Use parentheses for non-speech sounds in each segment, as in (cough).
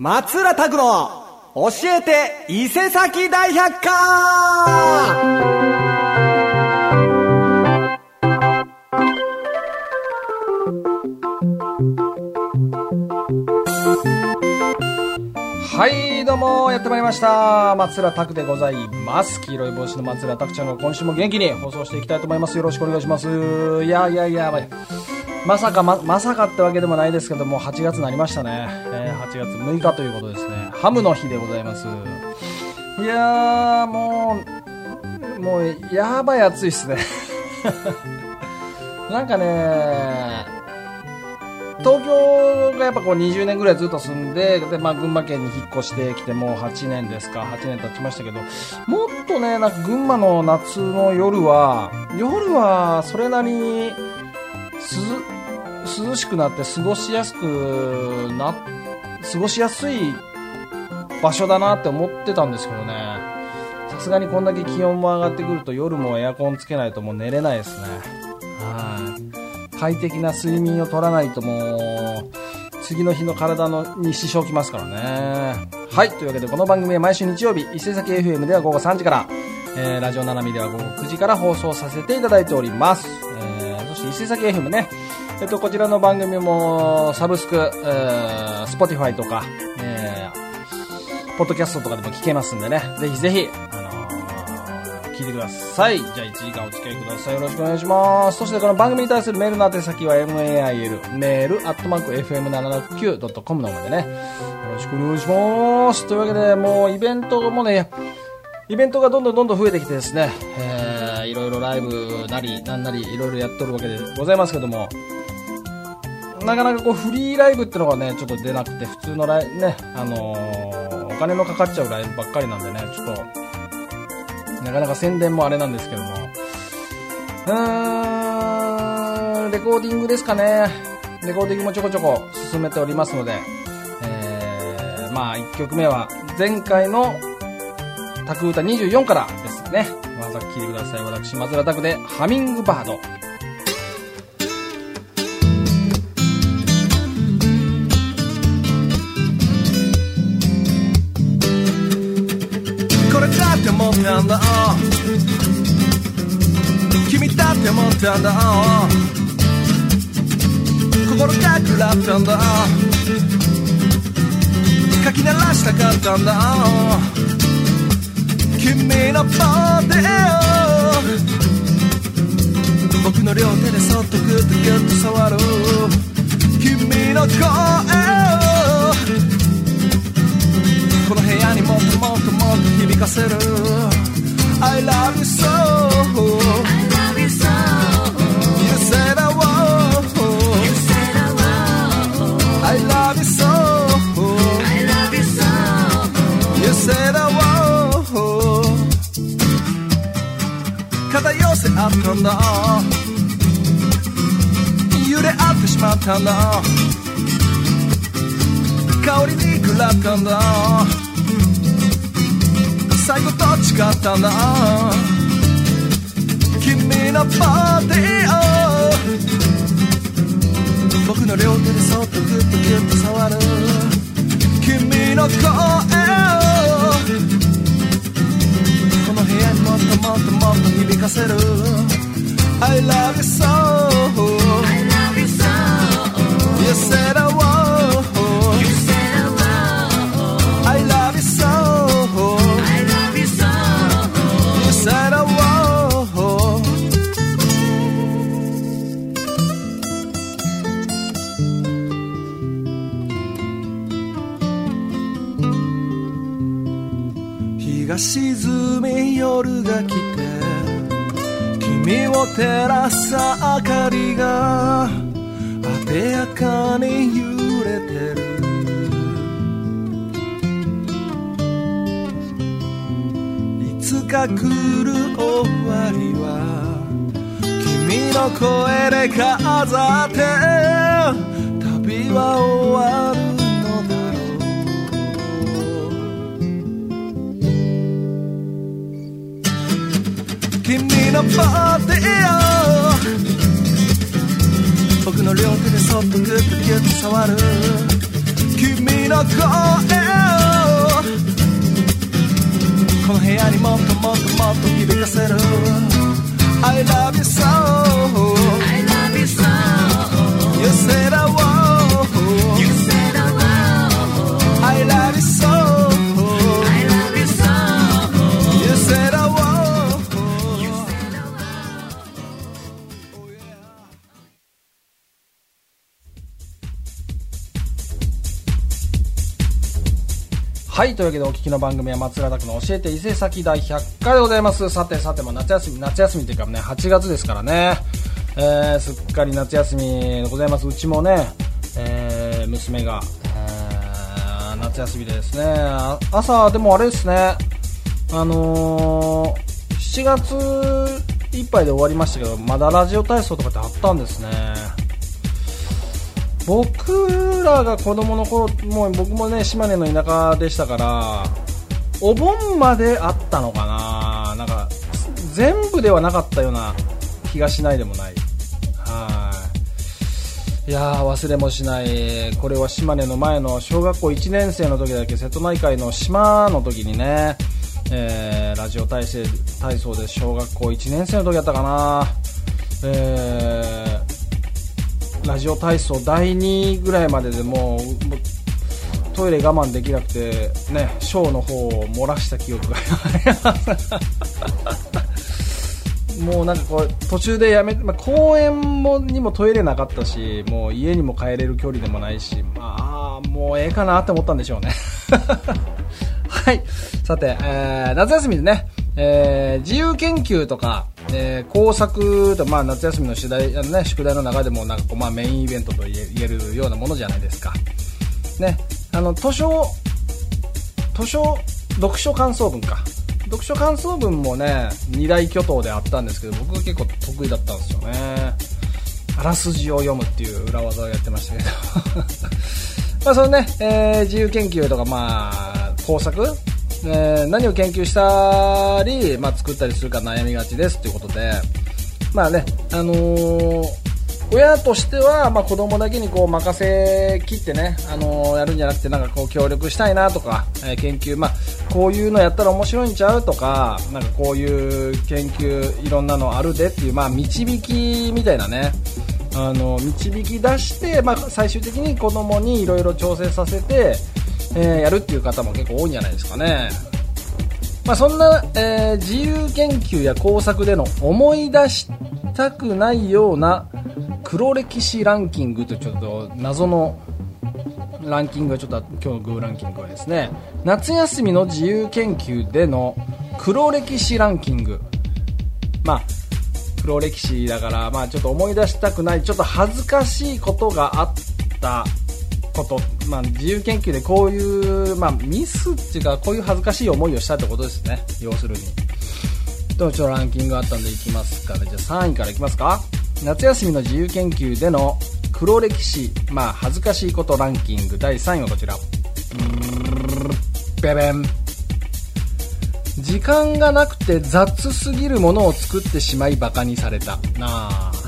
松浦拓の教えて伊勢崎大百科。はいどうもやってまいりました。松浦拓でございます。黄色い帽子の松浦拓ちゃんが今週も元気に放送していきたいと思います。よろしくお願いします。いやいやいやまさかままさかってわけでもないですけども8月になりましたね、えー、8月6日ということですね。ハムの日でございます。いやもうもうやばい暑いっすね。(laughs) なんかね東京がやっぱこう20年ぐらいずっと住んでで、まあ、群馬県に引っ越してきてもう8年ですか。8年経ちましたけどもっとねなんか群馬の夏の夜は夜はそれなりに涼しくなって過ごしやすくなっ過ごしやすい場所だなって思ってたんですけどね。さすがにこんだけ気温も上がってくると夜もエアコンつけないともう寝れないですね。はい。快適な睡眠を取らないともう次の日の体のに支障きますからね。はい。というわけでこの番組は毎週日曜日伊勢崎 FM では午後3時から、えー、ラジオななみでは午後9時から放送させていただいております、えー、そして伊勢崎 FM ね。えっと、こちらの番組もサブスク、えー、Spotify とか、えー、ポッドキャストとかでも聞けますんでね、ぜひぜひ、あの聞いてください。じゃあ1時間お付き合いください。よろしくお願いします。そしてこの番組に対するメールの宛先は mail、メール、アットマーク fm769.com の方でね、よろしくお願いします。というわけで、もうイベントもね、イベントがどんどんどんどん増えてきてですね、えー、いろいろライブなり、なんなり、いろいろやっとるわけでございますけども、なかなかこうフリーライブってのがね、ちょっと出なくて、普通のライブね、あのー、お金のかかっちゃうライブばっかりなんでね、ちょっと、なかなか宣伝もあれなんですけども。うーん、レコーディングですかね。レコーディングもちょこちょこ進めておりますので、えー、まあ1曲目は前回のタク歌24からですね。まずは聴いてください。私、松浦拓でハミングバード。たんだ心が暗ったんだかき鳴らしたかったんだ君のボディ僕の両手でそっとグッとギュッと触る君の声この部屋にもっともっともっと響かせる I love you so たんだ香りに食らったんだ最後どっちかったんだ君のボディを。僕の両手でそっとグッとギュッと触る。君の声を。この部屋にもっともっともっと響かせる。I love you so I love you so 沈み夜が来て君を照らす明かりがあでやかに揺れてる。いつか来る終わりは君の声で飾って旅は終わるのだろう。君のボディーを僕の両手でそっとグッとギュッと触る。君の声をこの部屋にもっともっともっと響かせる。I love you so I love you so You said I はい、というわけでお聞きの番組は松浦拓の教えて伊勢崎第100回でございます。さてさて、も夏休み、夏休みというかね、8月ですからね、えー、すっかり夏休みでございます。うちもね、えー、娘が、えー夏休みでですね、朝、でもあれですね、あのー、7月いっぱいで終わりましたけど、まだラジオ体操とかってあったんですね。僕らが子供の頃もう僕もね島根の田舎でしたからお盆まであったのかな。なんか全部ではなかったような気がしないでもない。はい。いやー忘れもしない。これは島根の前の小学校1年生の時だけ瀬戸内海の島の時にね、えーラジオ体操体操で小学校1年生の時だったかな。えーラジオ体操第2ぐらいまででもうトイレ我慢できなくてねショーの方を漏らした記憶が。ありますもうなんかこう途中でやめ、まあ、公園もにもトイレなかったしもう家にも帰れる距離でもないしまあもうええかなって思ったんでしょうね。(laughs) はい。さて、えー夏休みでね、えー自由研究とか、えー工作と、まあ、夏休みの宿題あの、ね、宿題の中でもなんかこう、まあ、メインイベントと言えるようなものじゃないですか、ね、あの図書図書読書感想文か。読書感想文もね二大巨頭であったんですけど僕が結構得意だったんですよね。あらすじを読むっていう裏技をやってましたけど。(laughs) まあそのね、えー自由研究とかまあ工作えー何を研究したり、まあ、作ったりするか悩みがちですということで、まあね、あのー親としては、まあ、子供だけにこう任せきってね、あのーやるんじゃなくてなんかこう協力したいなとか、えー研究、まあ、こういうのやったら面白いんちゃうとかなんかこういう研究いろんなのあるでっていう、まあ、導きみたいなね。あの導き出して、まあ、最終的に子供にいろいろ調整させて、えーやるっていう方も結構多いんじゃないですかね。まあ、そんな、えー自由研究や工作での思い出したくないような黒歴史ランキングとちょっと謎のランキングがちょっと今日のグーランキングはですね夏休みの自由研究での黒歴史ランキングまあ黒歴史だから、まあ、ちょっと思い出したくないちょっと恥ずかしいことがあったこと、まあ、自由研究でこういう、まあ、ミスっていうかこういう恥ずかしい思いをしたってことですね。要するに。とちょっとランキングあったんでいきますかね。じゃあ3位からいきますか。夏休みの自由研究での黒歴史まあ恥ずかしいことランキング。第3位はこちら。ベベン時間がなくて雑すぎるものを作ってしまいバカにされた。なあ。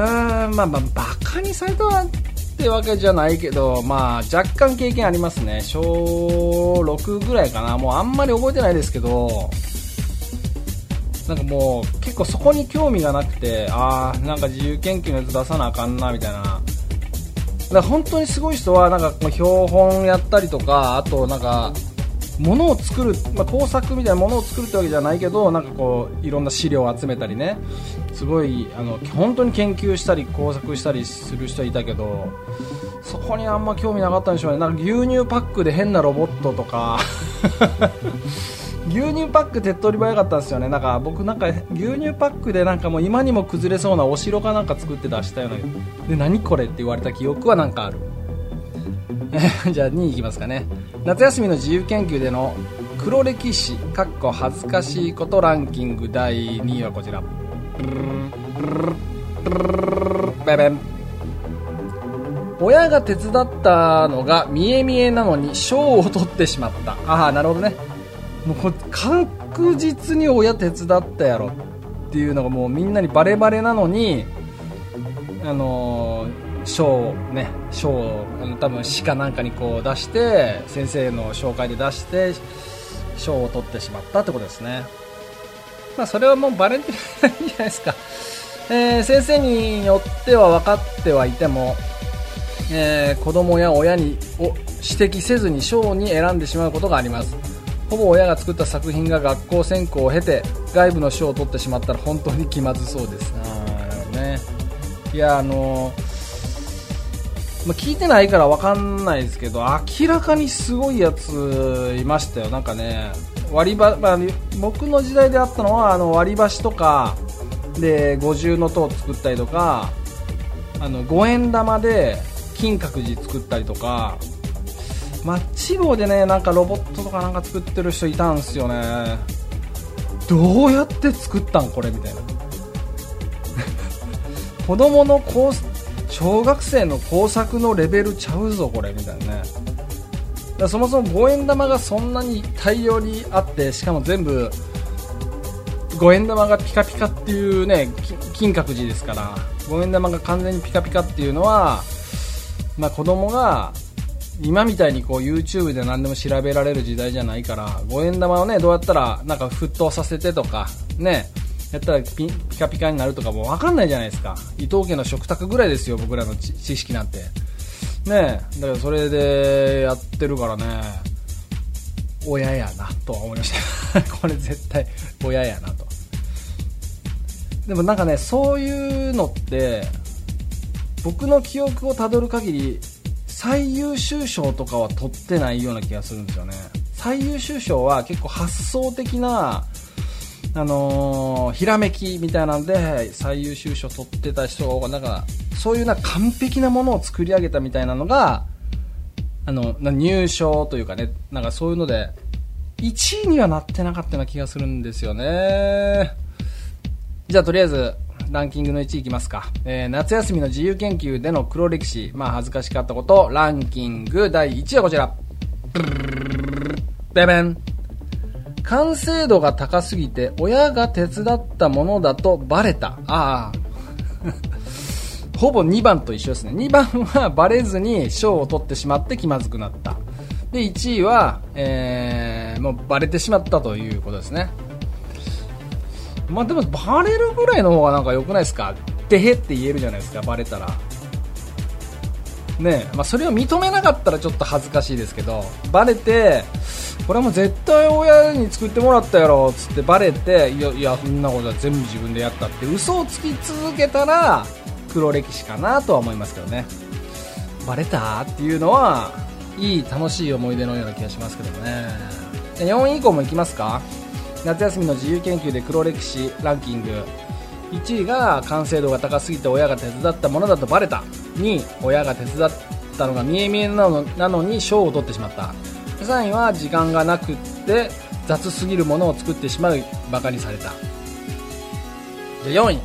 ーんまあまあバカにされたってわけじゃないけどまあ若干経験ありますね。小6ぐらいかな。もうあんまり覚えてないですけどなんかもう結構そこに興味がなくてああなんか自由研究のやつ出さなあかんなみたいな。だから本当にすごい人はなんかこう標本やったりとかあとなんか物を作る、まあ、工作みたいなものを作るってわけじゃないけどなんかこういろんな資料を集めたりね。すごいあの本当に研究したり工作したりする人いたけどそこにあんま興味なかったんでしょうね。なんか牛乳パックで変なロボットとか。(laughs) 牛乳パック手っ取り早かったんですよね。なんか僕なんか牛乳パックでなんかもう今にも崩れそうなお城かなんか作って出したような。で何これって言われた記憶はなんかある。(laughs) じゃあ2位いきますかね。夏休みの自由研究での黒歴史かっこ恥ずかしいことランキング第2位はこちら。ベベ親が手伝ったのが見え見えなのに賞を取ってしまったああなるほどねもうこれ確実に親手伝ったやろっていうのがもうみんなにバレバレなのにあのー賞ね賞多分市かなんかにこう出して先生の紹介で出して賞を取ってしまったってことですね。まあそれはもうバレてないんじゃないですか、えー先生によっては分かってはいても、えー子供や親にを指摘せずに賞に選んでしまうことがあります。ほぼ親が作った作品が学校選考を経て外部の賞を取ってしまったら本当に気まずそうです。ね。いやあのーまあ聞いてないから分かんないですけど明らかにすごいやついましたよ。なんかね割りば、まあ、僕の時代であったのはあの割り箸とかで五重の塔を作ったりとかあの五円玉で金閣寺作ったりとかマッチ棒でねなんかロボットとかなんか作ってる人いたんですよね。どうやって作ったんこれみたいな。(laughs) 子供の工小学生の工作のレベルちゃうぞこれみたいなね。そもそも五円玉がそんなに大量にあってしかも全部五円玉がピカピカっていうね金閣寺ですから五円玉が完全にピカピカっていうのは、まあ、子供が今みたいにこう YouTube で何でも調べられる時代じゃないから五円玉をねどうやったらなんか沸騰させてとかね。やったらピカピカになるとかもう分かんないじゃないですか。伊藤家の食卓ぐらいですよ僕らの知知識なんて。ねえだからそれでやってるからね。親やなとは思いました。(laughs) これ絶対親やなと。でもなんかねそういうのって僕の記憶をたどる限り最優秀賞とかは取ってないような気がするんですよね。最優秀賞は結構発想的なあのーひらめきみたいなんで最優秀賞取ってた人がなんかそういうな完璧なものを作り上げたみたいなのがあの入賞というかね。なんかそういうので1位にはなってなかったような気がするんですよね。じゃあとりあえずランキングの1位いきますか、えー夏休みの自由研究での黒歴史。まあ恥ずかしかったこと。ランキング第1位はこちら。ベベン完成度が高すぎて親が手伝ったものだとバレた。ああ。(laughs) ほぼ2番と一緒ですね。2番はバレずに賞を取ってしまって気まずくなった。で1位は、えーもうバレてしまったということですね。まあでもバレるぐらいの方がなんか良くないですか？てへって言えるじゃないですかバレたら。ね、まあ、それを認めなかったらちょっと恥ずかしいですけどバレてこれはもう絶対親に作ってもらったやろっつってバレていやいやそんなことは全部自分でやったって嘘をつき続けたら黒歴史かなとは思いますけどね。バレたっていうのはいい楽しい思い出のような気がしますけどね。4位以降もいきますか？夏休みの自由研究で黒歴史ランキング。1位が完成度が高すぎて親が手伝ったものだとバレた2位親が手伝ったのが見え見えなのなのに賞を取ってしまった。3位は時間がなくて雑すぎるものを作ってしまうバカにされた。じゃ4位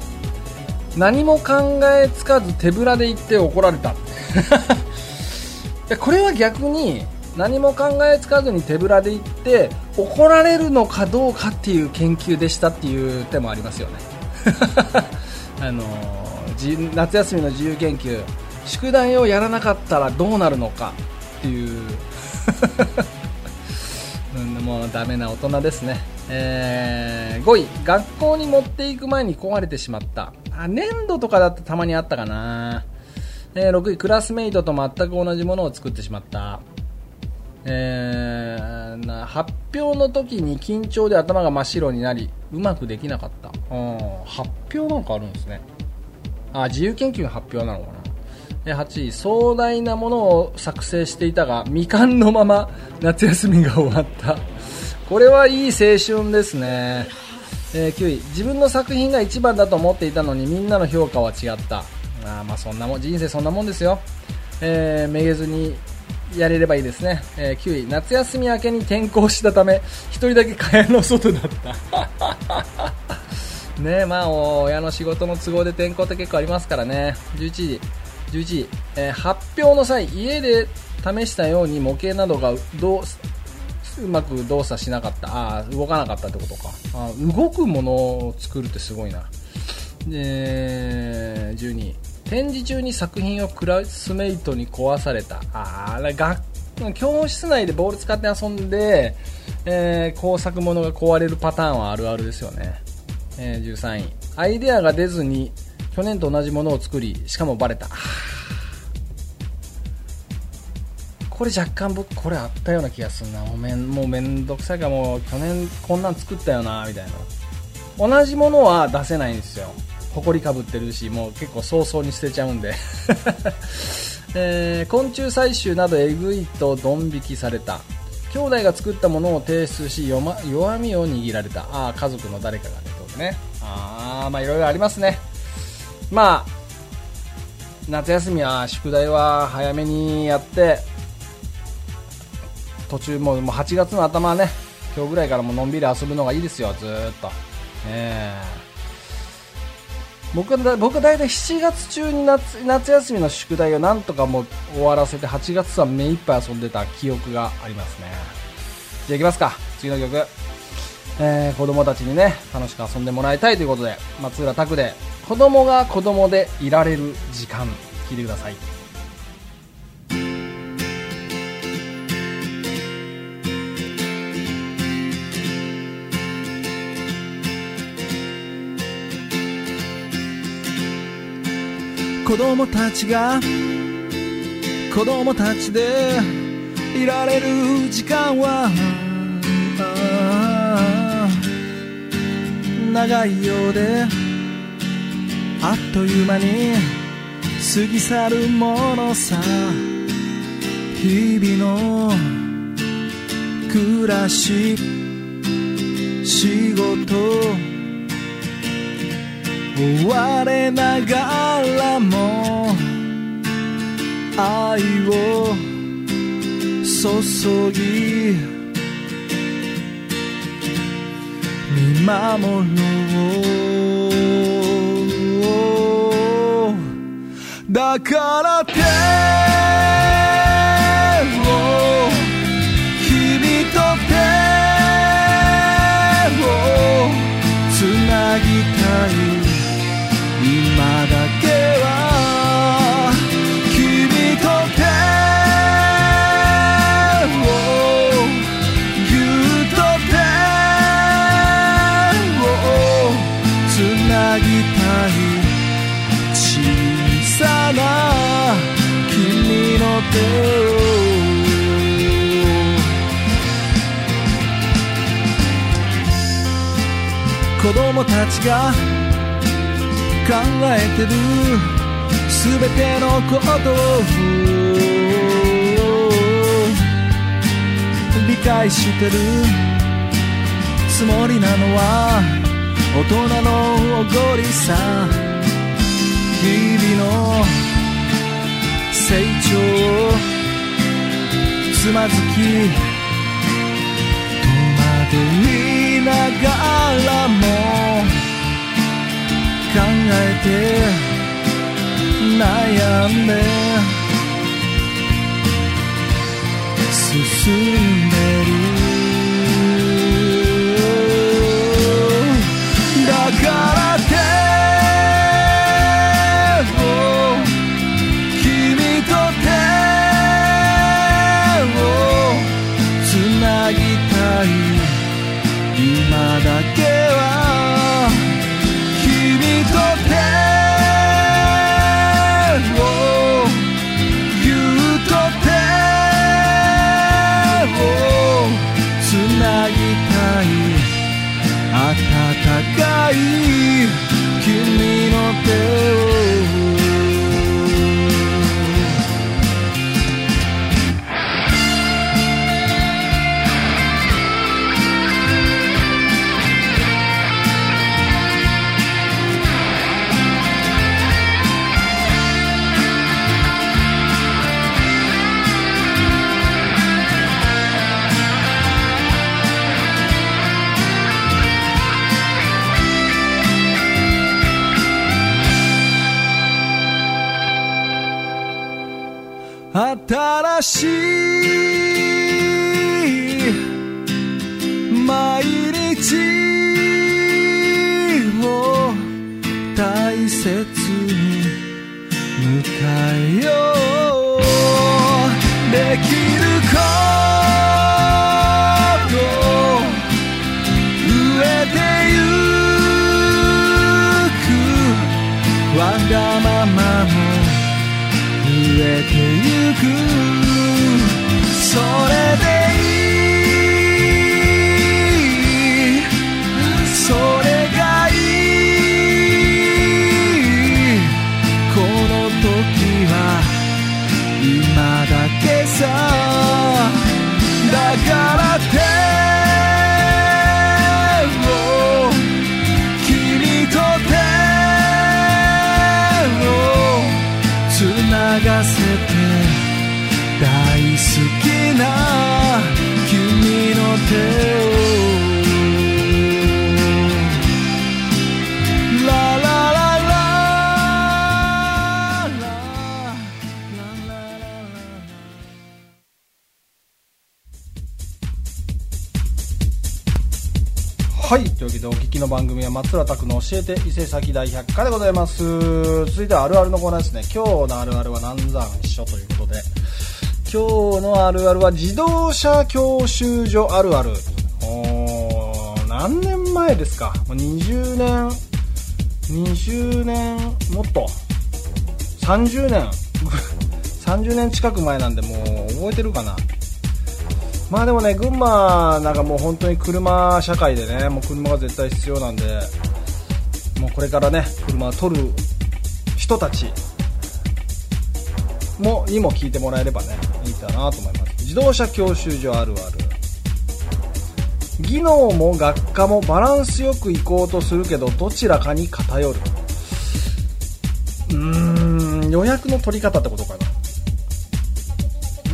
何も考えつかず手ぶらで行って怒られた。(laughs) これは逆に何も考えつかずに手ぶらで行って怒られるのかどうかっていう研究でしたっていう手もありますよね。(laughs) あのじ夏休みの自由研究宿題をやらなかったらどうなるのかっていう。(laughs) もうダメな大人ですね、えー5位学校に持っていく前に壊れてしまった。あ粘土とかだってたまにあったかな、えー6位クラスメイトと全く同じものを作ってしまった。えーな発表の時に緊張で頭が真っ白になりうまくできなかった。うん。発表なんかあるんですね。あ自由研究の発表なのかな。8位壮大なものを作成していたが未完のまま夏休みが終わった。これはいい青春ですね、えー9位自分の作品が一番だと思っていたのにみんなの評価は違った。あまあそんなもん人生そんなもんですよ、えーめげずにやれればいいですね、えー9位夏休み明けに転校したため1人だけ蚊帳の外だった。(laughs) ねまあ親の仕事の都合で転校って結構ありますからね。11時。11時、えー発表の際家で試したように模型などがどううまく動作しなかった。あー動かなかったってことか。あ動くものを作るってすごいな。で12位展示中に作品をクラスメイトに壊された。あー学教室内でボール使って遊んで、えー工作物が壊れるパターンはあるあるですよね、えー13位。アイデアが出ずに去年と同じものを作りしかもバレた。これ若干僕これあったような気がするな。もうめんもうめんどくさいからもう去年こんなん作ったよなみたいな。同じものは出せないんですよ。埃かぶってるしもう結構早々に捨てちゃうんで、(laughs) えー昆虫採集などえぐいとドン引きされた。兄弟が作ったものを提出し弱ま弱みを握られた。ああ家族の誰かがねってね。ああまあいろいろありますね。まあ夏休みは宿題は早めにやって途中もうもう8月の頭ね今日ぐらいからものんびり遊ぶのがいいですよずーっと。ねえ。僕は僕は大体7月中に夏夏休みの宿題をなんとかも終わらせて8月は目いっぱい遊んでた記憶がありますね。じゃあいきますか。次の曲、えー子供たちにね楽しく遊んでもらいたいということで松浦拓で子供が子供でいられる時間聴いてください。子供たちが子供たちでいられる時間は長いようであっという間に過ぎ去るものさ。日々の暮らし仕事追われながらも愛を注ぎ見守ろう。だから手供たちが考えてるすべてのことを理解してるつもりなのは大人のおごりさ日々の成長つまずきながらも考えて悩んで進んで松浦拓の教えて伊勢崎大百科でございます。続いてはあるあるのコーナーですね。今日のあるあるは南山一緒ということで、今日のあるあるは自動車教習所あるある。おー何年前ですか？もう ?20 年、20年、もっと、30年、(laughs) 30年近く前なんでもう覚えてるかな？まあでもね、群馬なんかもう本当に車社会でね、もう車が絶対必要なんで、もうこれからね、車を取る人たちもにも聞いてもらえればね、いいかなと思います。自動車教習所あるある。技能も学科もバランスよく行こうとするけど、どちらかに偏る。うーん、予約の取り方ってことかな。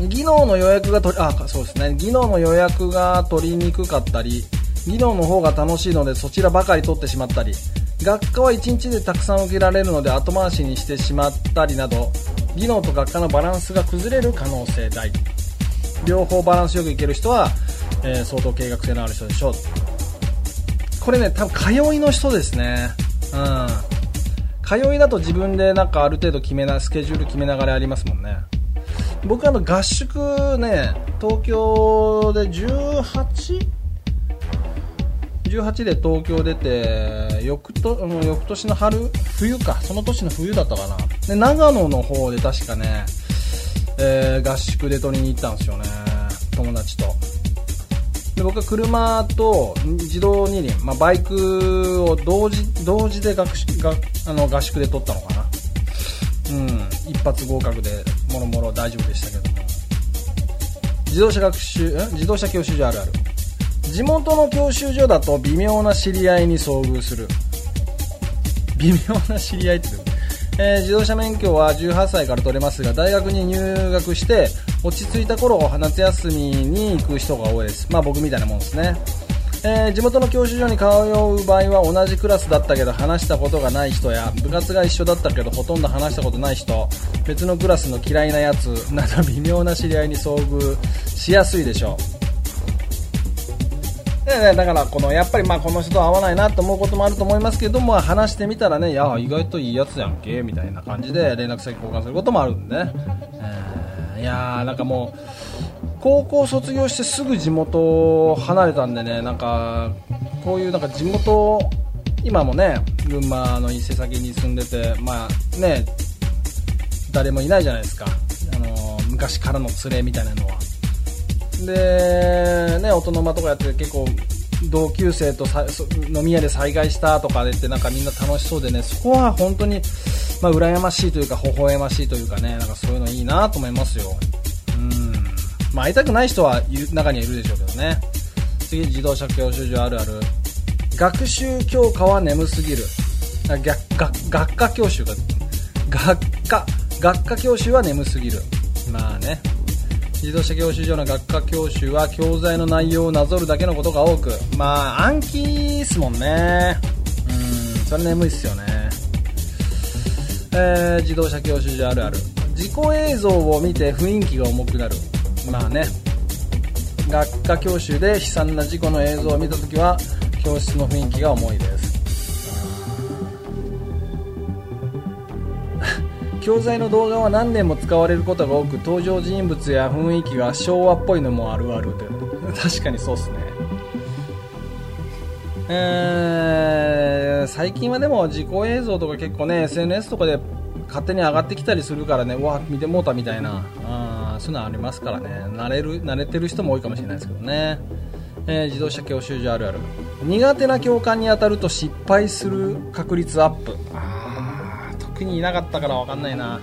技能の予約が取り、あ、そうですね。技能の予約が取りにくかったり、技能の方が楽しいのでそちらばかり取ってしまったり、学科は1日でたくさん受けられるので後回しにしてしまったりなど、技能と学科のバランスが崩れる可能性大。両方バランスよくいける人は、えー相当計画性のある人でしょう。これね、多分通いの人ですね。うん。通いだと自分でなんかある程度決めな、スケジュール決めながらやりますもんね。僕あの合宿ね東京で 18? 18で東京出て翌と翌年の春？冬か。その年の冬だったかな。で長野の方で確かね、えー合宿で取りに行ったんですよね友達と。で僕は車と自動二輪、まあ、バイクを同時同時で学があの合宿で取ったのかな。うん、一発合格でもろもろ大丈夫でしたけども。自動車学習ん自動車教習所あるある。地元の教習所だと微妙な知り合いに遭遇する。微妙な知り合いってえー自動車免許は18歳から取れますが大学に入学して落ち着いた頃夏休みに行く人が多いです。まあ僕みたいなもんですね。えー地元の教習所に通う場合は同じクラスだったけど話したことがない人や部活が一緒だったけどほとんど話したことない人別のクラスの嫌いなやつ (laughs) など微妙な知り合いに遭遇しやすいでしょう。でね、だからこのやっぱりまあこの人と合わないなと思うこともあると思いますけども話してみたらねいや意外といいやつやんけみたいな感じで連絡先交換することもあるんで。ね、えー。やーなんかもう高校卒業してすぐ地元を離れたんでねなんかこういうなんか地元今もね群馬の伊勢崎に住んでてまあね誰もいないじゃないですか。あの昔からの連れみたいなのは。でね大人間とかやって結構同級生と飲み屋で再会したとかでってなんかみんな楽しそうでねそこは本当にまあ羨ましいというか微笑ましいというかねなんかそういうのいいなと思いますよ。うん。まあ会いたくない人は中にはいるでしょうけどね。次自動車教習所あるある。学習教科は眠すぎる。あ逆学学科教習が学科学科教習は眠すぎる。まあね。自動車教習所の学科教習は教材の内容をなぞるだけのことが多く。まあ暗記っすもんね。うんそれ眠いっすよね。えー自動車教習所あるある。自己映像を見て雰囲気が重くなる。まあね。学科教習で悲惨な事故の映像を見た時は教室の雰囲気が重いです。教材の動画は何年も使われることが多く登場人物や雰囲気が昭和っぽいのもあるあるで (laughs) 確かにそうっすね。えー最近はでも事故映像とか結構ね SNS とかで勝手に上がってきたりするからねうわ見てもうたみたいな。あそういうのありますからね。慣れる慣れてる人も多いかもしれないですけどね、えー自動車教習所あるある。苦手な教官に当たると失敗する確率アップ。あー特にいなかったから分かんないな。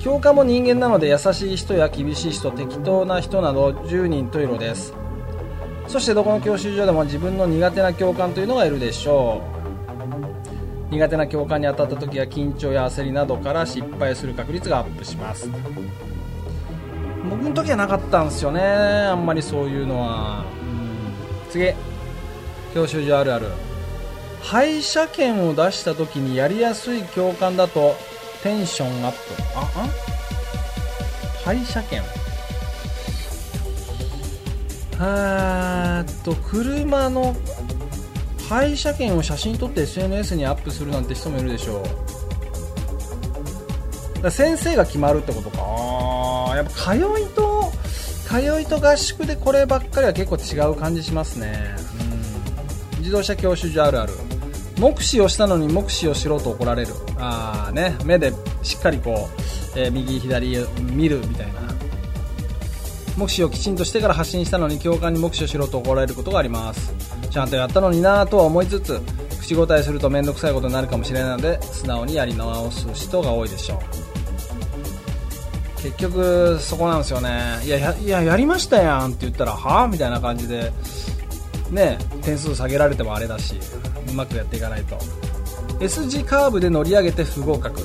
教官も人間なので優しい人や厳しい人適当な人など10人十色です。そしてどこの教習所でも自分の苦手な教官というのがいるでしょう。苦手な教官に当たった時は緊張や焦りなどから失敗する確率がアップします。僕の時はなかったんですよねあんまりそういうのは、うん、次教習所あるある。廃車券を出した時にやりやすい教官だとテンションアップ。ああ？廃車券。えーっと車の廃車券を写真撮って SNS にアップするなんて人もいるでしょう。だ先生が決まるってことか。あーやっぱ通いと通いと合宿でこればっかりは結構違う感じしますね、うん、自動車教習所あるある目視をしたのに目視をしろと怒られる。あーね。目でしっかりこう、えー右左を見るみたいな。目視をきちんとしてから発信したのに教官に目視をしろと怒られることがあります。ちゃんとやったのになぁとは思いつつ口答えすると面倒くさいことになるかもしれないので素直にやり直す人が多いでしょう。結局そこなんですよね。いややいややりましたやんって言ったらはあみたいな感じでね点数下げられてもあれだし。まくやっていかないと。S 字カーブで乗り上げて不合格。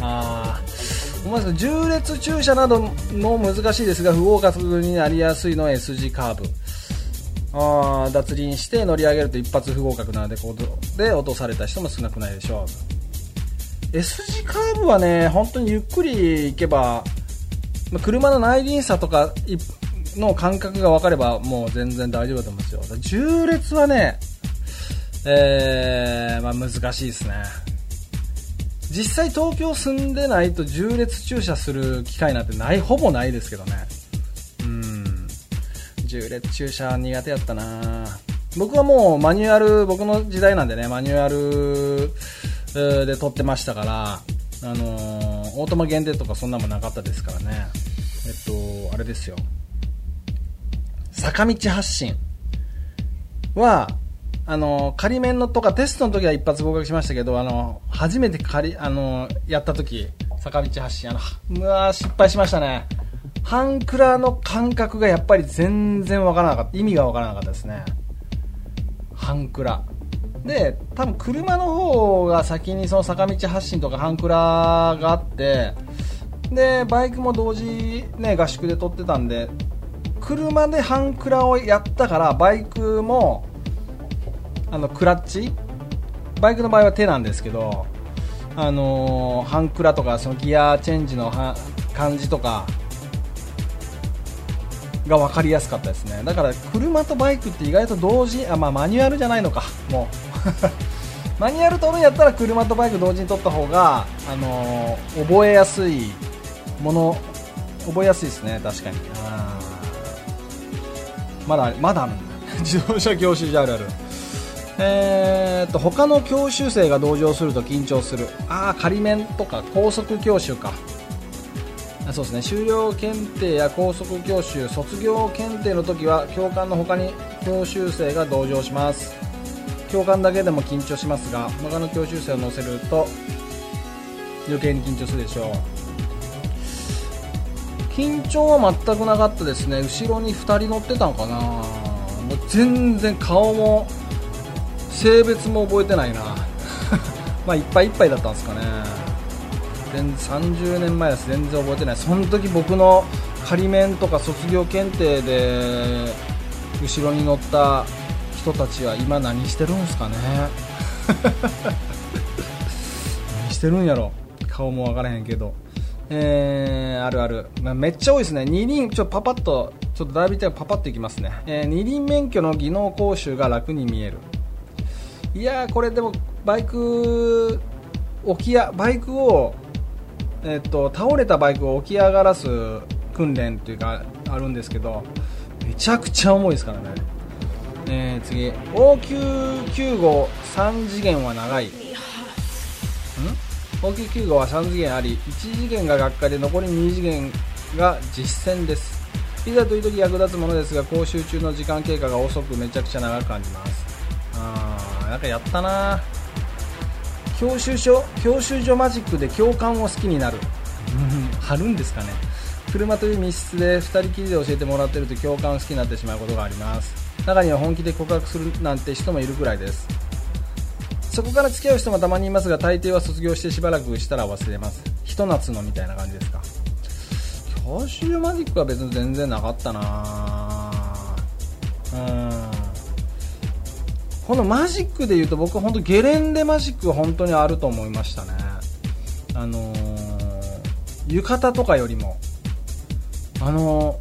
あー。まず重列駐車なども難しいですが不合格になりやすいのは S 字カーブ。あー脱輪して乗り上げると一発不合格なのでここで落とされた人も少なくないでしょう。S 字カーブはね本当にゆっくり行けばまあ車の内輪差とかいの感覚が分かればもう全然大丈夫だと思うんですよ。重列はねえーまあ、難しいですね。実際東京住んでないと重列駐車する機会なんてないほぼないですけどね。うん。重列駐車苦手やったな。僕はもうマニュアル僕の時代なんでねマニュアルで撮ってましたからあのーオートマ限定とかそんなもなかったですからね。えっとあれですよ。坂道発進はあの仮面のとかテストの時は一発合格しましたけどあの初めて仮あのやった時坂道発進あのうわ失敗しましたね。半クラの感覚がやっぱり全然わからなかった意味がわからなかったですね。半クラで多分車の方が先にその坂道発進とか半クラがあってでバイクも同時、ね、合宿で撮ってたんで車で半クラをやったからバイクもあのクラッチ？バイクの場合は手なんですけど、あのー、半クラとかそのギアチェンジの感じとかが分かりやすかったですね。だから車とバイクって意外と同時あ、まあ、マニュアルじゃないのか。もう。(laughs) マニュアル取るんやったら車とバイク同時に取った方が、あのー覚えやすいもの覚えやすいですね。確かに。まだまだあるんだ。(laughs) 自動車教習所あるある。えー、と他の教習生が同乗すると緊張する。ああ仮免とか高速教習か。あそうですね。修了検定や高速教習卒業検定の時は教官の他に教習生が同乗します。教官だけでも緊張しますが他の教習生を乗せると余計に緊張するでしょう。緊張は全くなかったですね。後ろに2人乗ってたのかな。もう全然顔も性別も覚えてないな。(laughs) まあいっぱいいっぱいだったんですかね。全30年前です全然覚えてないその時僕の仮免とか卒業検定で後ろに乗った人たちは今何してるんですかね。(laughs) 何してるんやろ。顔も分からへんけど。えー、あるある、まあ、めっちゃ多いですね。二輪ちょパパッとちょっとだいぶパパッといきますね、えー二輪免許の技能講習が楽に見える。いやこれでもバイク置きやバイクをえっと、倒れたバイクを起き上がらす訓練っていうかあるんですけどめちゃくちゃ重いですからね、えー次 OQ9 号3次元は長い。ん？OQ9 号は3次元あり1次元が学科で残り2次元が実践です。いざという時役立つものですが講習中の時間経過が遅くめちゃくちゃ長く感じます。あーなんかやったな。教習所教習所マジックで教官を好きになる。うん。貼るんですかね。車という密室で2人きりで教えてもらってると教官を好きになってしまうことがあります。中には本気で告白するなんて人もいるくらいです。そこから付き合う人もたまにいますが大抵は卒業してしばらくしたら忘れます。ひと夏のみたいな感じですか。教習マジックは別に全然なかったな。うんこのマジックでいうと僕は本当ゲレンデマジックは本当にあると思いましたね。あのー浴衣とかよりもあの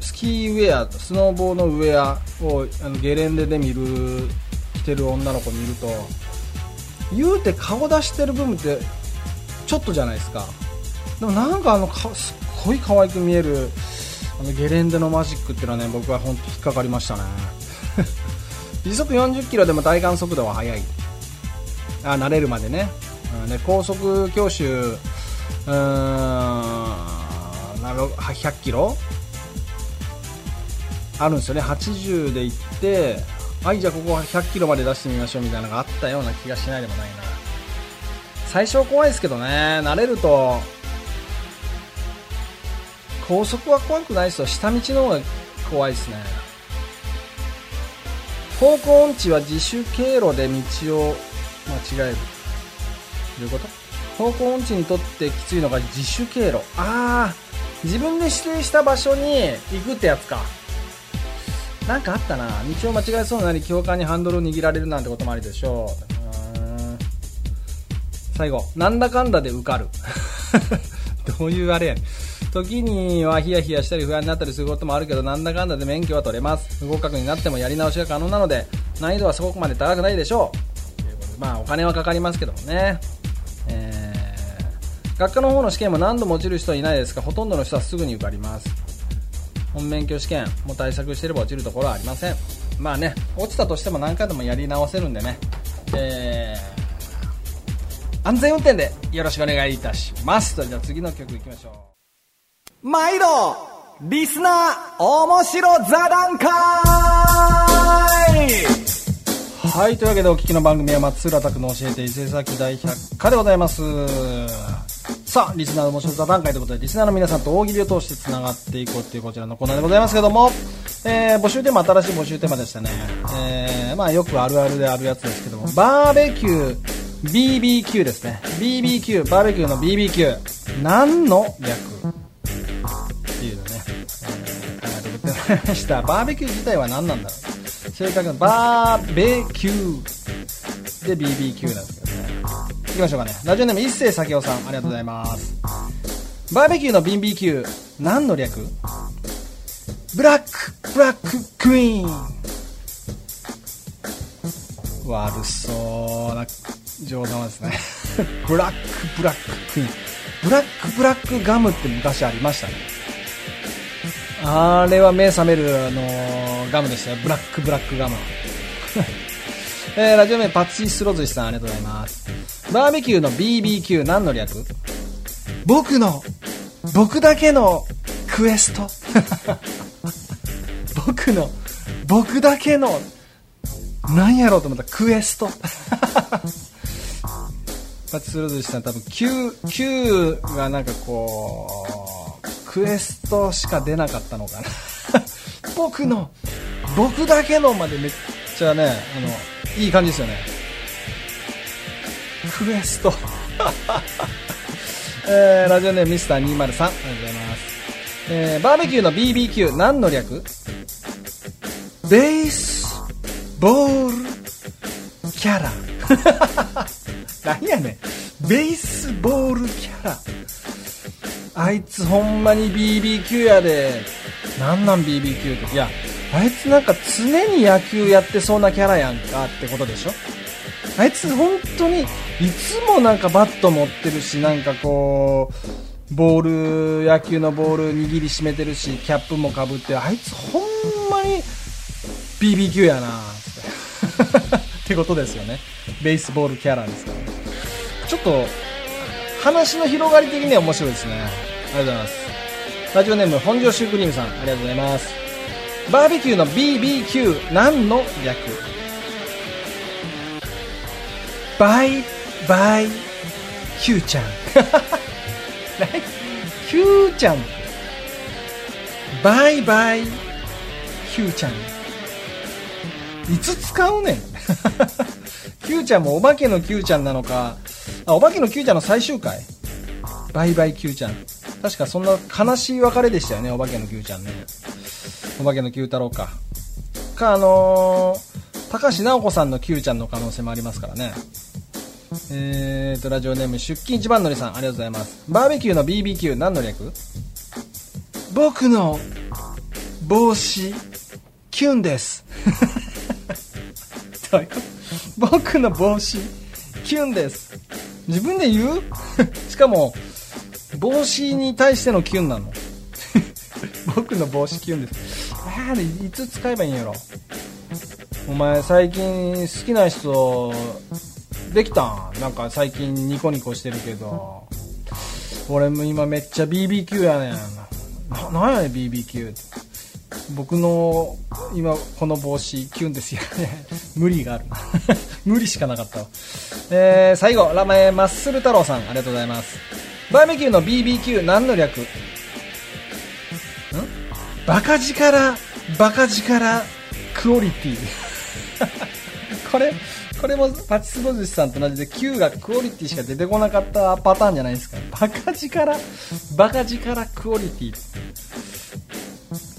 ースキーウェアスノーボーのウェアをあのゲレンデで見る着てる女の子見ると言うて顔出してる部分ってちょっとじゃないですか。でもなんかあのかすっごい可愛く見えるあのゲレンデのマジックっていうのはね僕は本当引っかかりましたね。時速40キロでも体感速度は速い。あ慣れるまでね、うん、で高速教習うーんなる100キロ？あるんですよね。80で行ってはいじゃあここ100キロまで出してみましょうみたいなのがあったような気がしないでもないな。最初は怖いですけどね。慣れると高速は怖くないですよ。下道の方が怖いですね。方向音痴は自主経路で道を間違える。どういうこと？方向音痴にとってきついのが自主経路。ああ自分で指定した場所に行くってやつか。なんかあったな。道を間違えそうになり教官にハンドルを握られるなんてこともありでしょう。うん。最後なんだかんだで受かる。(laughs) どういうあれやねん。時にはヒヤヒヤしたり不安になったりすることもあるけどなんだかんだで免許は取れます。不合格になってもやり直しが可能なので難易度はそこまで高くないでしょう。ということでまあお金はかかりますけどもね。えー学科の方の試験も何度も落ちる人はいないですがほとんどの人はすぐに受かります。本免許試験も対策してれば落ちるところはありません。まあね落ちたとしても何回でもやり直せるんでね。えー安全運転でよろしくお願いいたします。それでは次の曲いきましょう。毎度リスナー面白座談会はい、というわけでお聞きの番組は松浦拓の教えて伊勢崎大百科でございます。さあ、リスナーの面白さ段階ということで、リスナーの皆さんと大喜利を通して繋がっていこうっていうこちらのコーナーでございますけども、えー、募集テーマ、新しい募集テーマでしたね。えー、まあよくあるあるであるやつですけども、バーベキュー、BBQ ですね。BBQ、バーベキューの BBQ。何の略？した。バーベキュー自体は何なんだろう正確なバーベキューで BBQ なんですけどね。行きましょうかね。ラジオネーム一世咲夫さん、ありがとうございます。バーベキューの BBQ、何の略？ブラック、ブラッククイーン。悪そうな冗談ですね。ブラック、ブラッククイーン。ブラック、ブラックガムって昔ありましたね。あれは目覚める、あのーガムでしたよ。ブラックブラックガム。(laughs) えー、ラジオ名パチスロ寿司さんありがとうございます。バーベキューの BBQ 何の略？僕の、僕だけのクエスト。(laughs) 僕の、僕だけの、何やろうと思ったクエスト。(laughs) パチスロ寿司さん多分 Q、Q がなんかこう、クエストしか出なかったのかな。(laughs) 僕の、僕だけのまでめっちゃね、あの、いい感じですよね。クエスト。(laughs) えー、ラジオネームミスター203。ありがとうございます。えー、バーベキューの BBQ 何の略？ベースボールキャラ。(laughs) 何やねん。ベースボールキャラ。あいつほんまに BBQ やで。なんなん BBQ って。いや、あいつなんか常に野球やってそうなキャラやんかってことでしょ？あいつ本当にいつもなんかバット持ってるしなんかこうボール野球のボール握りしめてるしキャップもかぶってあいつほんまに BBQ やなって (laughs) ってことですよねベースボールキャラですからちょっと話の広がり的には面白いですね。ありがとうございます。ラジオネーム本庄シュークリームさんありがとうございます。バーベキューの BBQ 何の略？バイバイ Q ちゃん。(laughs) 何？Q ちゃん。バイバイ Q ちゃん。いつ使うねん。(laughs) Q ちゃんもお化けの Q ちゃんなのか。あお化けの Q ちゃんの最終回。バイバイ Q ちゃん。確かそんな悲しい別れでしたよねお化けの Q ちゃんね。お化けの Q 太郎か。かあのー、高橋直子さんの Q ちゃんの可能性もありますからね。えーとラジオネーム出勤一番乗りさん。ありがとうございます。バーベキューの BBQ 何の略？僕の帽子キュンです。(laughs) どういうこと？僕の帽子キュンです。自分で言う？(laughs) しかも帽子に対してのキュンなの。(laughs) 僕の帽子キュンです。ああいつ使えばいいんやろ？お前最近好きな人できたん？なんか最近ニコニコしてるけど。俺も今めっちゃ BBQ やねん。ななんやねん BBQ って。僕の今この帽子キュンですよね。(laughs) 無理がある。(laughs) 無理しかなかったわ。えー、最後名前マッスル太郎さんありがとうございます。バーベキューの BBQ 何の略？ん？バカ力バカ力クオリティ。(laughs) これこれもパチスロ寿司さんと同じで Q がクオリティしか出てこなかったパターンじゃないですか。バカ力バカ力クオリティ。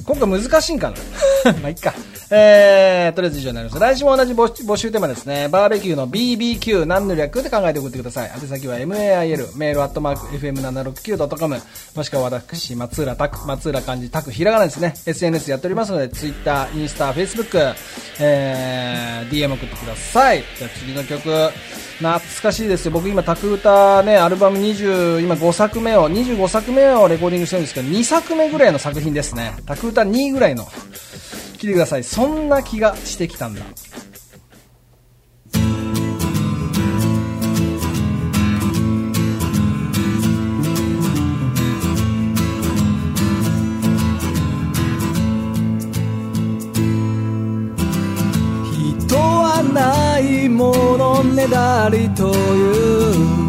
今回難しいんかな？(laughs) まあ、いっか。えー、とりあえず以上になります。来週も同じ募集募集テーマですね。バーベキューの BBQ 何の略で考えて送ってください。宛先は mail、メールアットマーク FM769.com、もしくは私、松浦拓、松浦漢字拓、ひらがなですね。SNS やっておりますので、Twitter、インスタ、Facebook、えー、DM 送ってください。じゃあ次の曲、懐かしいですよ。僕今、タク歌ね、アルバム20、今5作目を、25作目をレコーディングしてるんですけど、2作目ぐらいの作品ですね。タク歌2ぐらいの。聞いてください。そんな気がしてきたんだ。人はないものねだりという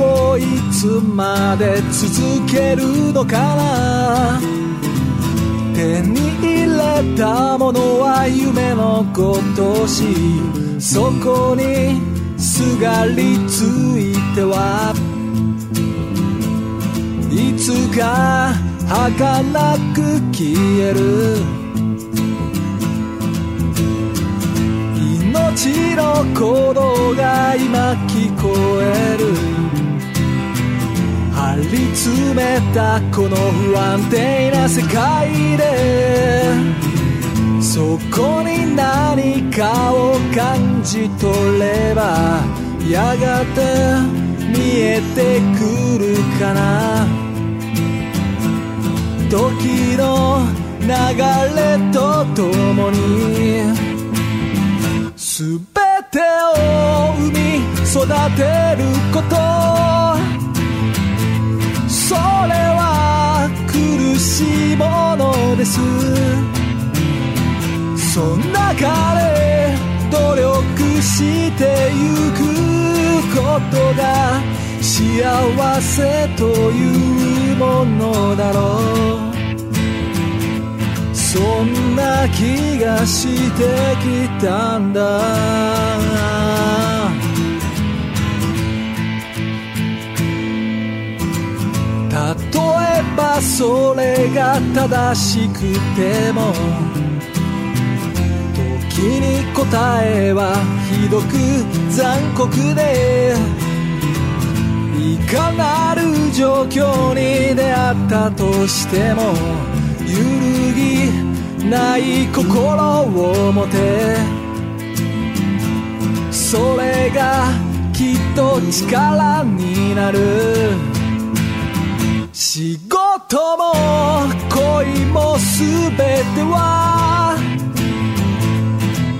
をいつまで続けるのかな。手に入れたものは夢のことしそこにすがりついては。いつか儚く消える。命の鼓動が今聞こえる。り詰めたこの不安定な世界でそこに何かを感じ取ればやがて見えてくるかな。時の流れとともにすべてを生み育てること。それは苦しいものです。その中で努力してゆくことが幸せというものだろう。そんな気がしてきたんだ。例えばそれが正しくても時に答えはひどく残酷でいかなる状況に出会ったとしても揺るぎない心を持て。それがきっと力になる。仕事も恋も全ては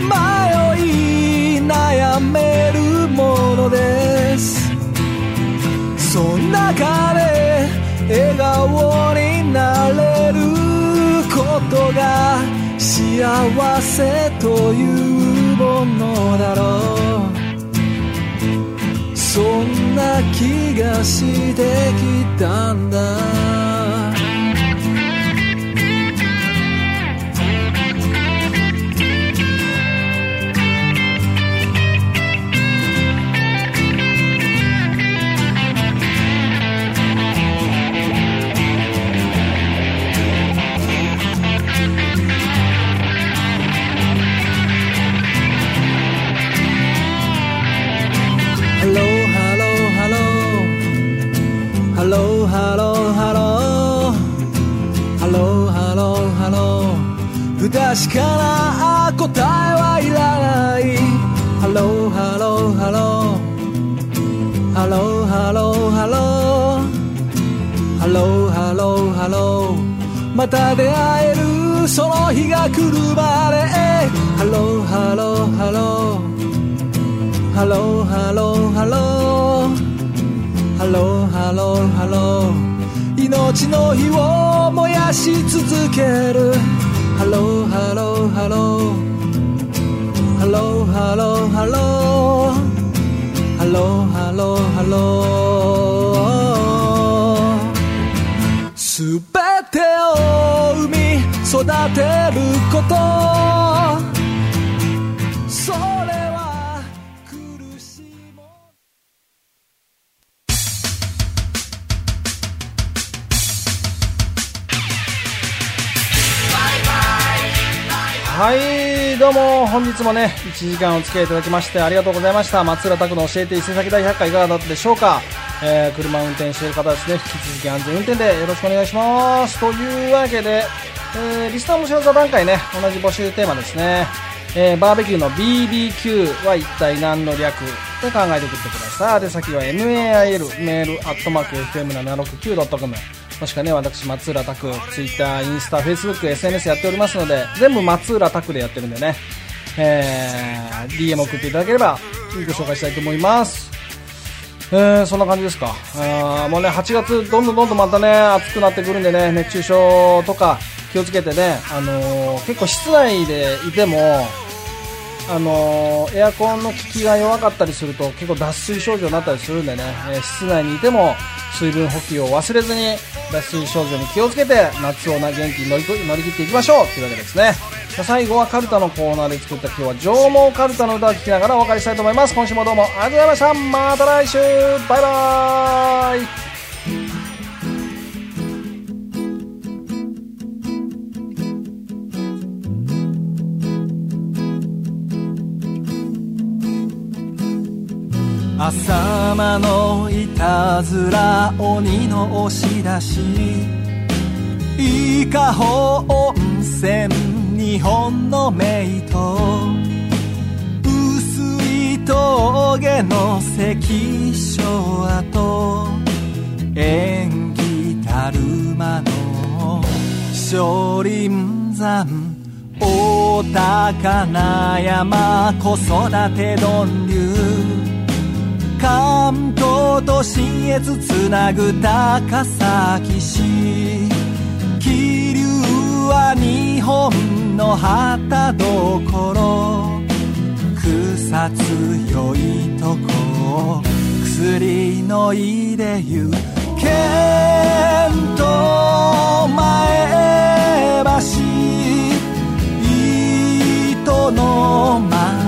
迷い悩めるものです。その中で笑顔になれることが幸せというものだろう。そんな気がしてきたんだ。確かな答えはいらない。ハローハローハローハローハローハローハローハローハローまた出会えるその日が来るまで。ハローハローハローハローハローハローハローハローハロー命の火を燃やし続ける。Hello, hello, hello. Hello, hello, hello. Hello, hello, hello. すべてを生み育てることどうも、本日もね、1時間お付き合いいただきましてありがとうございました。松浦拓の教えて伊勢崎大百科いかがだったでしょうかえー、車運転している方ですね、引き続き安全運転でよろしくお願いします。というわけで、えー、リスナーも知ら座談会ね、同じ募集テーマですね。えー、バーベキューの BBQ は一体何の略で考えて送ってください。で、先は MAIL、メール、アットマーク、FM769.com。もしくはね、私、松浦拓、ツイッター、インスタ、フェイスブック、SNS やっておりますので、全部松浦拓でやってるんでね、えー、DM 送っていただければ、ご紹介したいと思います。えー、そんな感じですか。あーもうね、8月、どんどんどんどんまたね、暑くなってくるんでね、熱中症とか気をつけてね、あのー結構室内でいても、あのーエアコンの効きが弱かったりすると結構脱水症状になったりするんでね、えー室内にいても水分補給を忘れずに脱水症状に気をつけて夏をな元気に乗り乗り切っていきましょう。というわけですね。最後はカルタのコーナーで作った今日は上毛カルタの歌を聴きながらお別れしたいと思います。今週もどうもありがとうございました。また来週。バイバーイ。浅間のいたずら鬼の押し出し。伊香保温泉日本の名刀薄い峠の関所跡。縁起たる間の少林山。大高な山。子育て丼流関東と信越つなぐ高崎市気流は日本の旗どころ。草強いとこ。薬のいでゆ剣と前橋。糸の町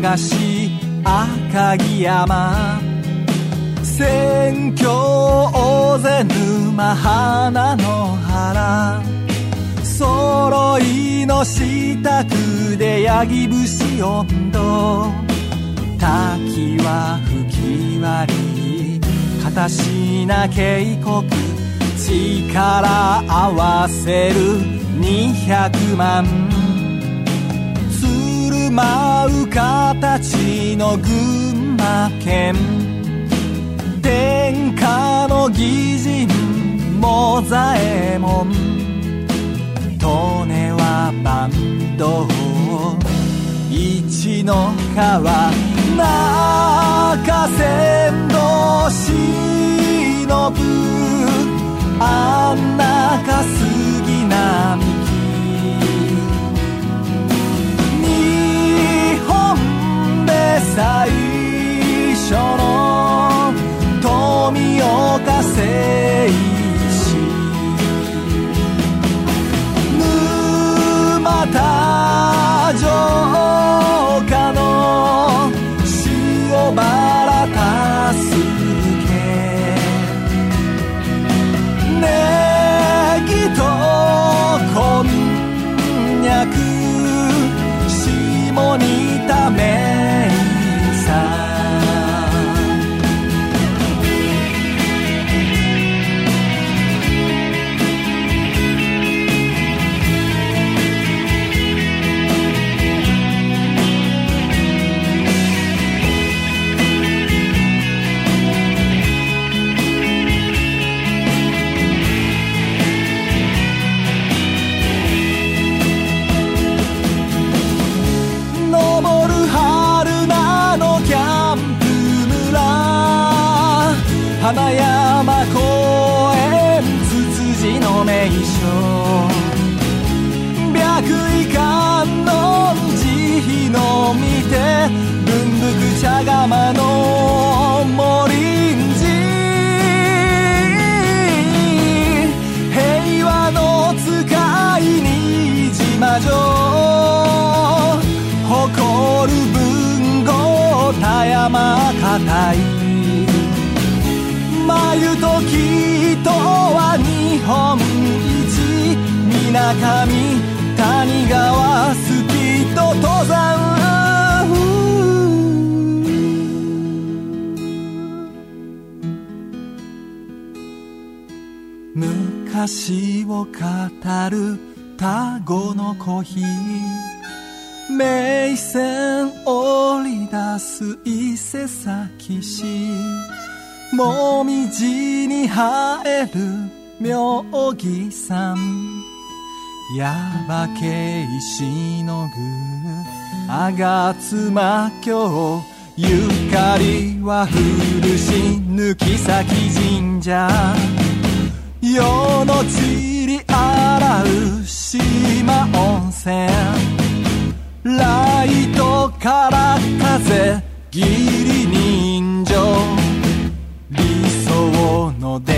流し赤城山。選挙大勢沼花の原揃いの支度でヤギ節温度滝は吹き割り片品渓谷力合わせる200万。舞う形の群馬県。天下の義人モザエモン利根はバンド一の川中山道忍ぶあんなか杉並最初の富岡製紙。沼田城下の塩場。昔を語る田子のコーヒー。名線織り出す伊勢崎市。もみじに生える妙義山。耶馬渓しのぐ吾妻峡ゆかりは古し抜き先神社。世のちり洗う島温泉ライトから風義理人情。理想の殿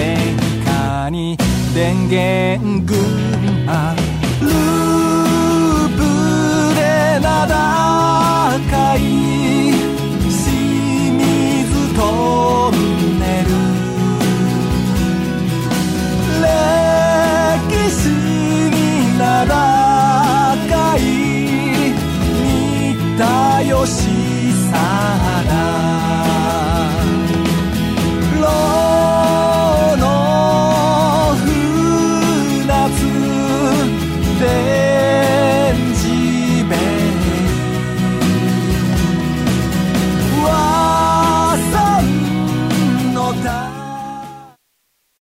下に電源群馬ループで名高い清水ト